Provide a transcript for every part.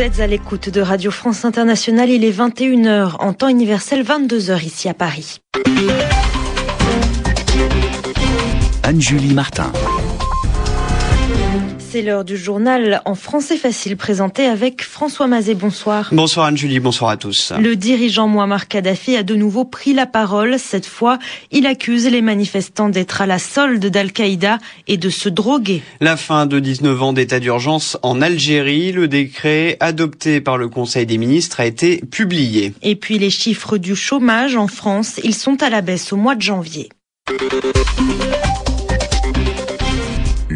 Vous êtes à l'écoute de Radio France Internationale. Il est 21h en temps universel, 22h ici à Paris. Anne-Julie Martin. C'est l'heure du journal en français facile présenté avec François Mazet. Bonsoir. Bonsoir Anne-Julie, bonsoir à tous. Le dirigeant Muammar Kadhafi a de nouveau pris la parole. Cette fois, il accuse les manifestants d'être à la solde d'Al-Qaïda et de se droguer. La fin de 19 ans d'état d'urgence en Algérie, le décret adopté par le Conseil des ministres a été publié. Et puis les chiffres du chômage en France, ils sont à la baisse au mois de janvier.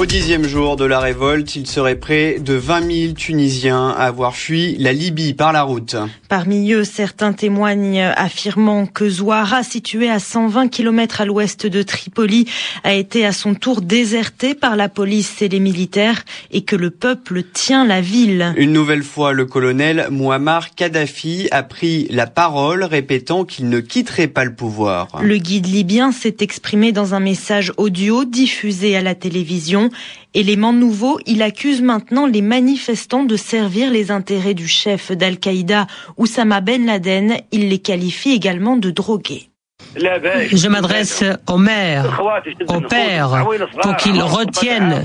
Au dixième jour de la révolte, il serait près de 20 000 Tunisiens à avoir fui la Libye par la route. Parmi eux, certains témoignent affirmant que Zouara, situé à 120 km à l'ouest de Tripoli, a été à son tour déserté par la police et les militaires et que le peuple tient la ville. Une nouvelle fois, le colonel Muammar Kadhafi a pris la parole, répétant qu'il ne quitterait pas le pouvoir. Le guide libyen s'est exprimé dans un message audio diffusé à la télévision. Élément nouveau, il accuse maintenant les manifestants de servir les intérêts du chef d'Al-Qaïda, Oussama Ben Laden. Il les qualifie également de drogués. Je m'adresse aux mères, aux pères, pour qu'ils retiennent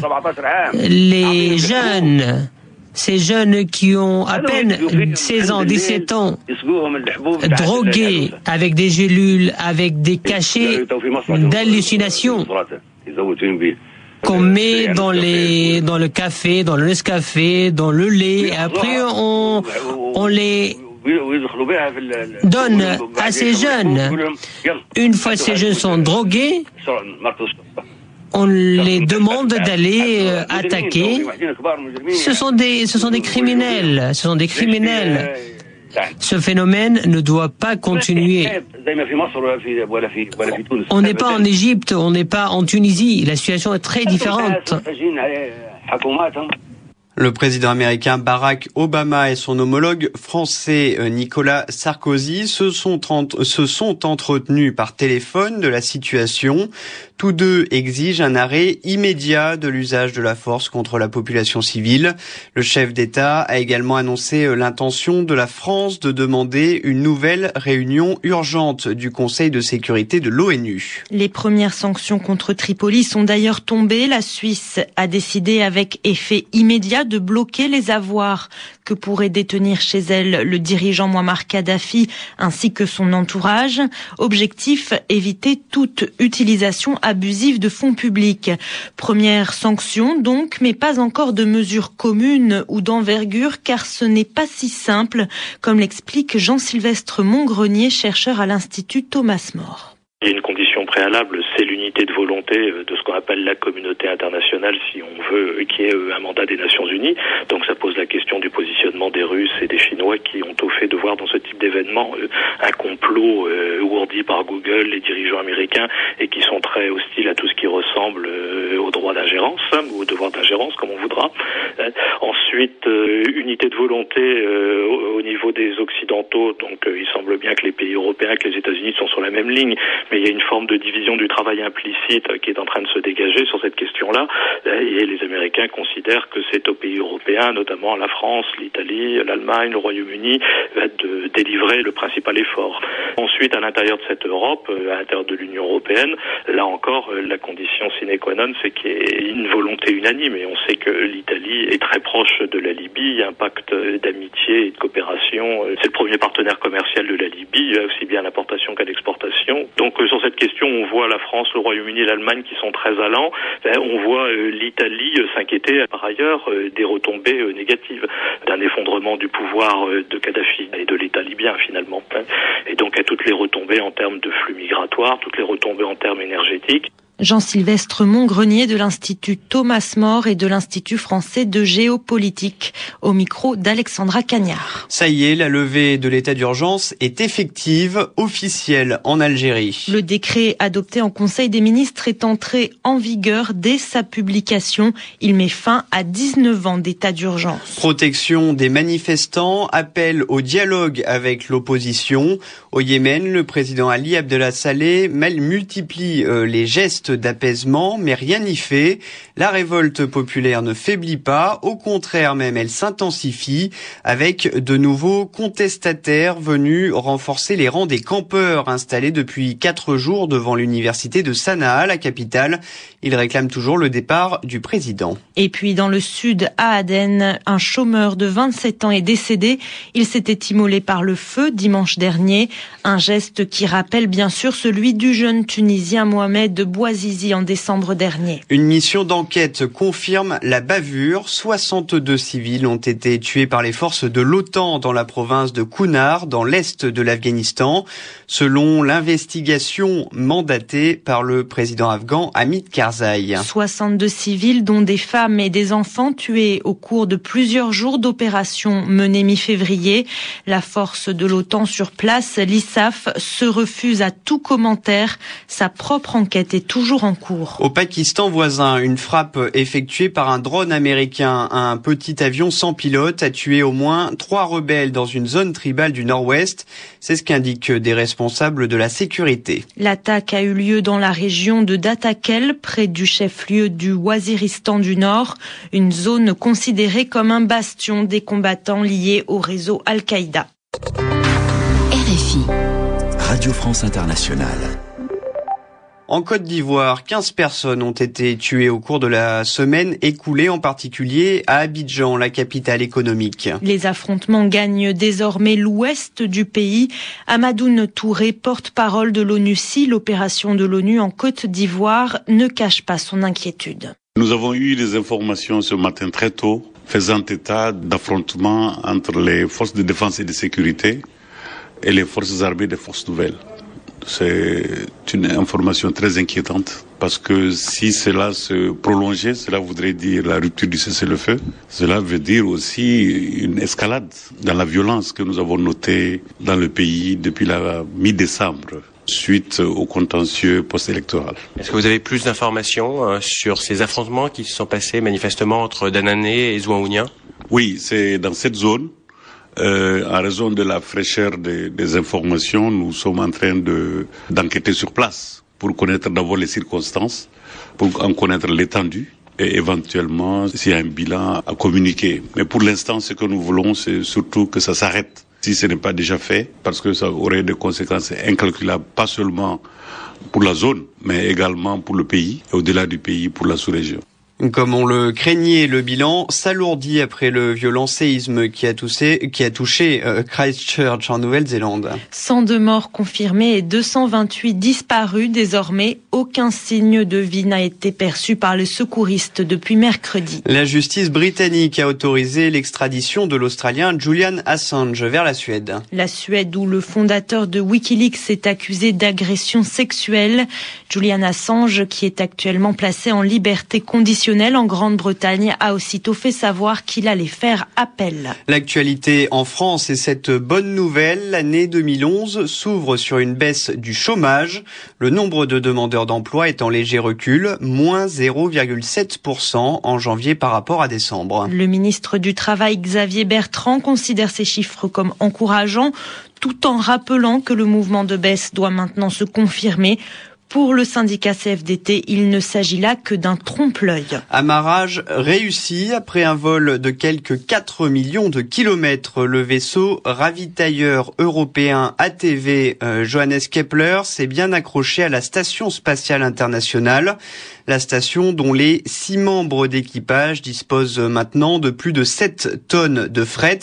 les jeunes, ces jeunes qui ont à peine 16 ans, 17 ans, drogués avec des gélules, avec des cachets d'hallucination qu'on met dans les dans le café, dans le Nescafé, dans le lait. Et après, on on les donne à ces jeunes. Une fois ces jeunes sont drogués, on les demande d'aller attaquer. Ce sont des ce sont des criminels. Ce sont des criminels. Ce phénomène ne doit pas continuer. On n'est pas en Égypte, on n'est pas en Tunisie. La situation est très différente. Le président américain Barack Obama et son homologue français Nicolas Sarkozy se sont, entretenus par téléphone de la situation. Tous deux exigent un arrêt immédiat de l'usage de la force contre la population civile. Le chef d'État a également annoncé l'intention de la France de demander une nouvelle réunion urgente du Conseil de sécurité de l'ONU. Les premières sanctions contre Tripoli sont d'ailleurs tombées. La Suisse a décidé avec effet immédiat de bloquer les avoirs que pourrait détenir chez elle le dirigeant Muammar Kadhafi ainsi que son entourage. Objectif, éviter toute utilisation abusive de fonds publics. Première sanction donc, mais pas encore de mesures communes ou d'envergure car ce n'est pas si simple, comme l'explique Jean-Sylvestre Montgrenier, chercheur à l'Institut Thomas More. Il y a une condition préalable, c'est de volonté de ce qu'on appelle la communauté internationale, si on veut, qui est un mandat des Nations Unies. Donc ça pose la question du positionnement des Russes et des Chinois qui ont au fait de voir dans ce type d'événement un complot par Les dirigeants américains, et qui sont très hostiles à tout ce qui ressemble au droit d'ingérence, ou au devoir d'ingérence, comme on voudra. Ensuite, unité de volonté au niveau des Occidentaux, donc il semble bien que les pays européens, que les États-Unis sont sur la même ligne, mais il y a une forme de division du travail implicite qui est en train de se dégager sur cette question-là. Et les Américains considèrent que c'est aux pays européens, notamment la France, l'Italie, l'Allemagne, le Royaume-Uni, de délivrer le principal effort. Ensuite, à l'intérieur de cette Europe, à l'intérieur de l'Union européenne, là encore, la condition sine qua non, c'est qu'il y ait une volonté unanime. Et on sait que l'Italie est très proche de la Libye. Il y a un pacte d'amitié et de coopération. C'est le premier partenaire commercial de la Libye, aussi bien à l'importation qu'à l'exportation. Donc sur cette question, on voit la France, le Royaume-Uni et l'Allemagne qui sont très allants. On voit l'Italie s'inquiéter par ailleurs des retombées négatives, d'un effondrement du pouvoir de Kadhafi et de l'État libyen finalement. Et donc à toutes les retombées en termes de flux migratoires, toutes les retombées en termes énergétiques. Jean-Sylvestre Montgrenier de l'Institut Thomas More et de l'Institut français de géopolitique au micro d'Alexandra Cagnard. Ça y est, la levée de l'état d'urgence est effective, officielle en Algérie. Le décret adopté en Conseil des ministres est entré en vigueur dès sa publication. Il met fin à 19 ans d'état d'urgence. Protection des manifestants, appel au dialogue avec l'opposition. Au Yémen, le président Ali Abdullah Saleh multiplie les gestes d'apaisement, mais rien n'y fait. La révolte populaire ne faiblit pas, au contraire même, elle s'intensifie avec de nouveaux contestataires venus renforcer les rangs des campeurs installés depuis quatre jours devant l'université de Sanaa, la capitale. Ils réclament toujours le départ du président. Et puis dans le sud, à Aden, un chômeur de 27 ans est décédé. Il s'était immolé par le feu dimanche dernier. Un geste qui rappelle bien sûr celui du jeune Tunisien Mohamed Bouazizi en décembre dernier. Une mission d'enquête confirme la bavure. 62 civils ont été tués par les forces de l'OTAN dans la province de Kunar, dans l'est de l'Afghanistan, selon l'investigation mandatée par le président afghan Hamid Karzai. 62 civils, dont des femmes et des enfants tués au cours de plusieurs jours d'opérations menées mi-février. La force de l'OTAN sur place, l'ISAF, se refuse à tout commentaire. Sa propre enquête est toujours en cours. Au Pakistan voisin, une frappe effectuée par un drone américain, un petit avion sans pilote, a tué au moins trois rebelles dans une zone tribale du nord-ouest. C'est ce qu'indiquent des responsables de la sécurité. L'attaque a eu lieu dans la région de Datakel, près du chef-lieu du Waziristan du Nord, une zone considérée comme un bastion des combattants liés au réseau Al-Qaïda. RFI. Radio France Internationale. En Côte d'Ivoire, 15 personnes ont été tuées au cours de la semaine écoulée, en particulier à Abidjan, la capitale économique. Les affrontements gagnent désormais l'ouest du pays. Amadoun Touré, porte-parole de l'ONU-CI, l'opération de l'ONU en Côte d'Ivoire, ne cache pas son inquiétude. Nous avons eu des informations ce matin très tôt faisant état d'affrontements entre les forces de défense et de sécurité et les forces armées des forces nouvelles. C'est une information très inquiétante parce que si cela se prolongeait, cela voudrait dire la rupture du cessez-le-feu. Cela veut dire aussi une escalade dans la violence que nous avons notée dans le pays depuis la mi-décembre suite au contentieux post-électoral. Est-ce que vous avez plus d'informations euh, sur ces affrontements qui se sont passés manifestement entre Danané et Zouaounia Oui, c'est dans cette zone euh, en raison de la fraîcheur des, informations, nous sommes en train de d'enquêter sur place pour connaître d'abord les circonstances, pour en connaître l'étendue et éventuellement s'il y a un bilan à communiquer. Mais pour l'instant, ce que nous voulons, c'est surtout que ça s'arrête si ce n'est pas déjà fait, parce que ça aurait des conséquences incalculables, pas seulement pour la zone, mais également pour le pays, et au-delà du pays, pour la sous-région. Comme on le craignait, le bilan s'alourdit après le violent séisme qui a, touché, qui a touché euh, Christchurch en Nouvelle-Zélande. 102 morts confirmés et 228 disparus. Désormais, aucun signe de vie n'a été perçu par les secouristes depuis mercredi. La justice britannique a autorisé l'extradition de l'Australien Julian Assange vers la Suède. La Suède où le fondateur de Wikileaks est accusé d'agression sexuelle. Julian Assange, qui est actuellement placé en liberté conditionnelle en Grande-Bretagne a aussitôt fait savoir qu'il allait faire appel. L'actualité en France est cette bonne nouvelle. L'année 2011 s'ouvre sur une baisse du chômage. Le nombre de demandeurs d'emploi est en léger recul, moins 0,7% en janvier par rapport à décembre. Le ministre du Travail Xavier Bertrand considère ces chiffres comme encourageants tout en rappelant que le mouvement de baisse doit maintenant se confirmer. Pour le syndicat CFDT, il ne s'agit là que d'un trompe-l'œil. Amarrage réussi après un vol de quelques 4 millions de kilomètres. Le vaisseau ravitailleur européen ATV euh, Johannes Kepler s'est bien accroché à la station spatiale internationale. La station dont les six membres d'équipage disposent maintenant de plus de 7 tonnes de fret,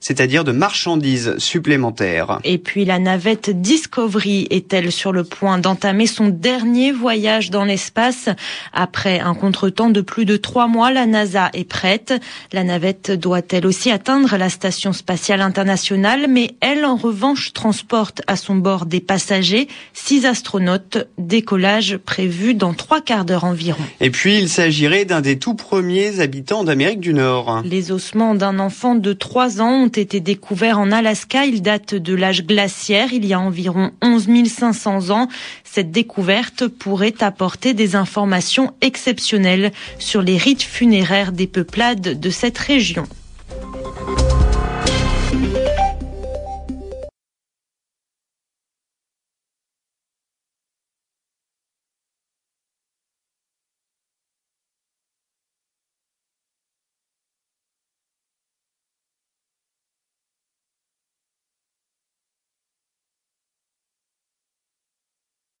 c'est-à-dire de marchandises supplémentaires. Et puis la navette Discovery est-elle sur le point d'entamer son dernier voyage dans l'espace? Après un contretemps de plus de trois mois, la NASA est prête. La navette doit elle aussi atteindre la station spatiale internationale, mais elle en revanche transporte à son bord des passagers, six astronautes, décollage prévu dans trois quarts d'heure environ. Et puis, il s'agirait d'un des tout premiers habitants d'Amérique du Nord. Les ossements d'un enfant de 3 ans ont été découverts en Alaska. Ils datent de l'âge glaciaire, il y a environ 11 500 ans. Cette découverte pourrait apporter des informations exceptionnelles sur les rites funéraires des peuplades de cette région.